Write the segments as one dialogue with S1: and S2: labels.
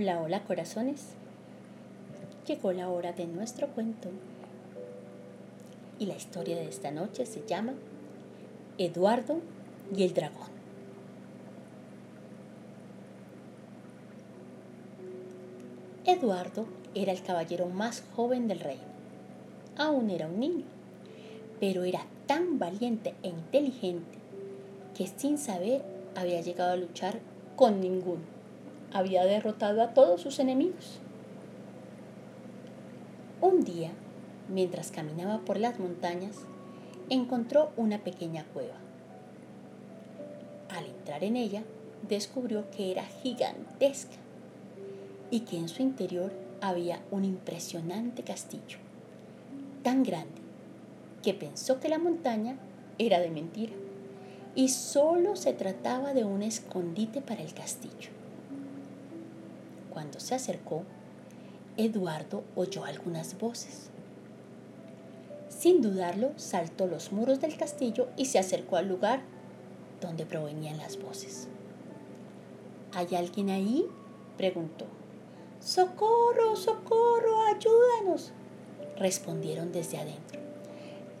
S1: Hola, hola corazones. Llegó la hora de nuestro cuento. Y la historia de esta noche se llama Eduardo y el dragón. Eduardo era el caballero más joven del reino. Aún era un niño, pero era tan valiente e inteligente que sin saber había llegado a luchar con ninguno. Había derrotado a todos sus enemigos. Un día, mientras caminaba por las montañas, encontró una pequeña cueva. Al entrar en ella, descubrió que era gigantesca y que en su interior había un impresionante castillo, tan grande que pensó que la montaña era de mentira y solo se trataba de un escondite para el castillo. Cuando se acercó, Eduardo oyó algunas voces. Sin dudarlo, saltó los muros del castillo y se acercó al lugar donde provenían las voces. ¿Hay alguien ahí? preguntó. ¡Socorro, socorro, ayúdanos! respondieron desde adentro.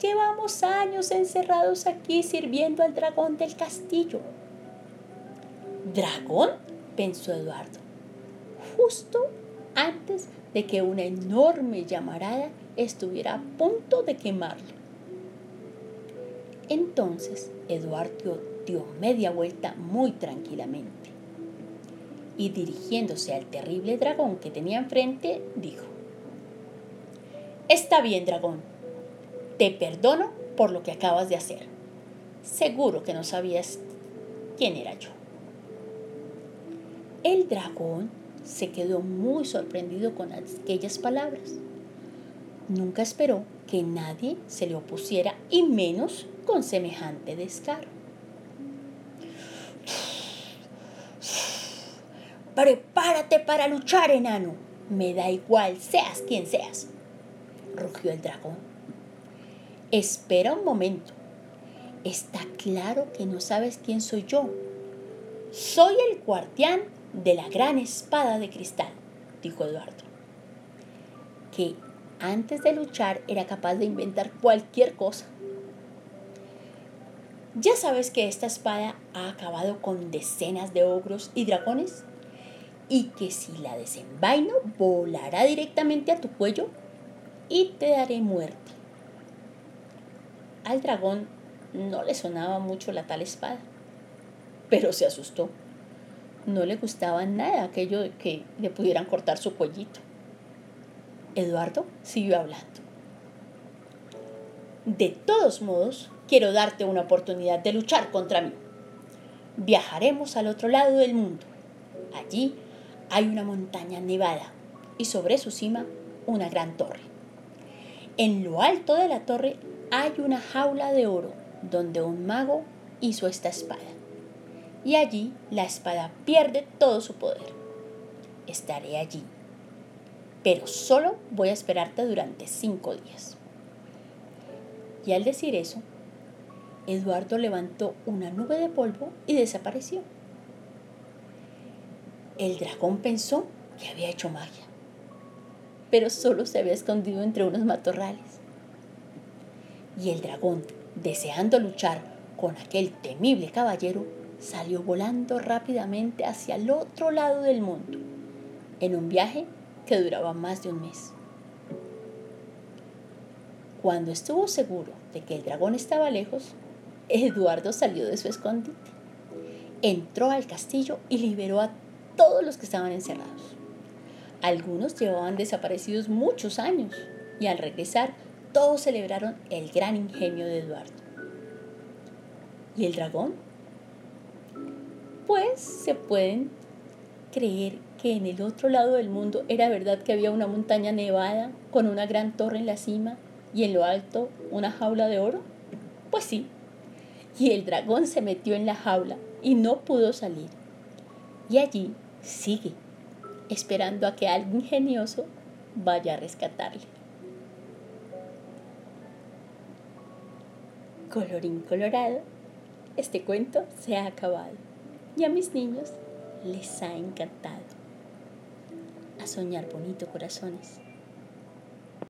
S1: Llevamos años encerrados aquí sirviendo al dragón del castillo. ¿Dragón? pensó Eduardo, justo antes de que una enorme llamarada estuviera a punto de quemarlo. Entonces Eduardo dio media vuelta muy tranquilamente y dirigiéndose al terrible dragón que tenía enfrente, dijo, Está bien, dragón, te perdono por lo que acabas de hacer. Seguro que no sabías quién era yo. El dragón se quedó muy sorprendido con aquellas palabras. Nunca esperó que nadie se le opusiera y menos con semejante descaro. Prepárate para luchar, enano. Me da igual, seas quien seas, rugió el dragón. Espera un momento. Está claro que no sabes quién soy yo. Soy el guardián de la gran espada de cristal, dijo Eduardo, que antes de luchar era capaz de inventar cualquier cosa. ¿Ya sabes que esta espada ha acabado con decenas de ogros y dragones? Y que si la desenvaino volará directamente a tu cuello y te daré muerte al dragón no le sonaba mucho la tal espada, pero se asustó. No le gustaba nada aquello de que le pudieran cortar su cuellito. Eduardo siguió hablando. De todos modos, quiero darte una oportunidad de luchar contra mí. Viajaremos al otro lado del mundo. Allí hay una montaña nevada y sobre su cima una gran torre. En lo alto de la torre hay una jaula de oro donde un mago hizo esta espada. Y allí la espada pierde todo su poder. Estaré allí. Pero solo voy a esperarte durante cinco días. Y al decir eso, Eduardo levantó una nube de polvo y desapareció. El dragón pensó que había hecho magia, pero solo se había escondido entre unos matorrales y el dragón, deseando luchar con aquel temible caballero, salió volando rápidamente hacia el otro lado del mundo, en un viaje que duraba más de un mes. Cuando estuvo seguro de que el dragón estaba lejos, Eduardo salió de su escondite, entró al castillo y liberó a todos los que estaban encerrados. Algunos llevaban desaparecidos muchos años y al regresar todos celebraron el gran ingenio de Eduardo. ¿Y el dragón? Pues se pueden creer que en el otro lado del mundo era verdad que había una montaña nevada con una gran torre en la cima y en lo alto una jaula de oro. Pues sí. Y el dragón se metió en la jaula y no pudo salir. Y allí sigue, esperando a que algo ingenioso vaya a rescatarle. Colorín colorado, este cuento se ha acabado y a mis niños les ha encantado. a soñar bonito, corazones.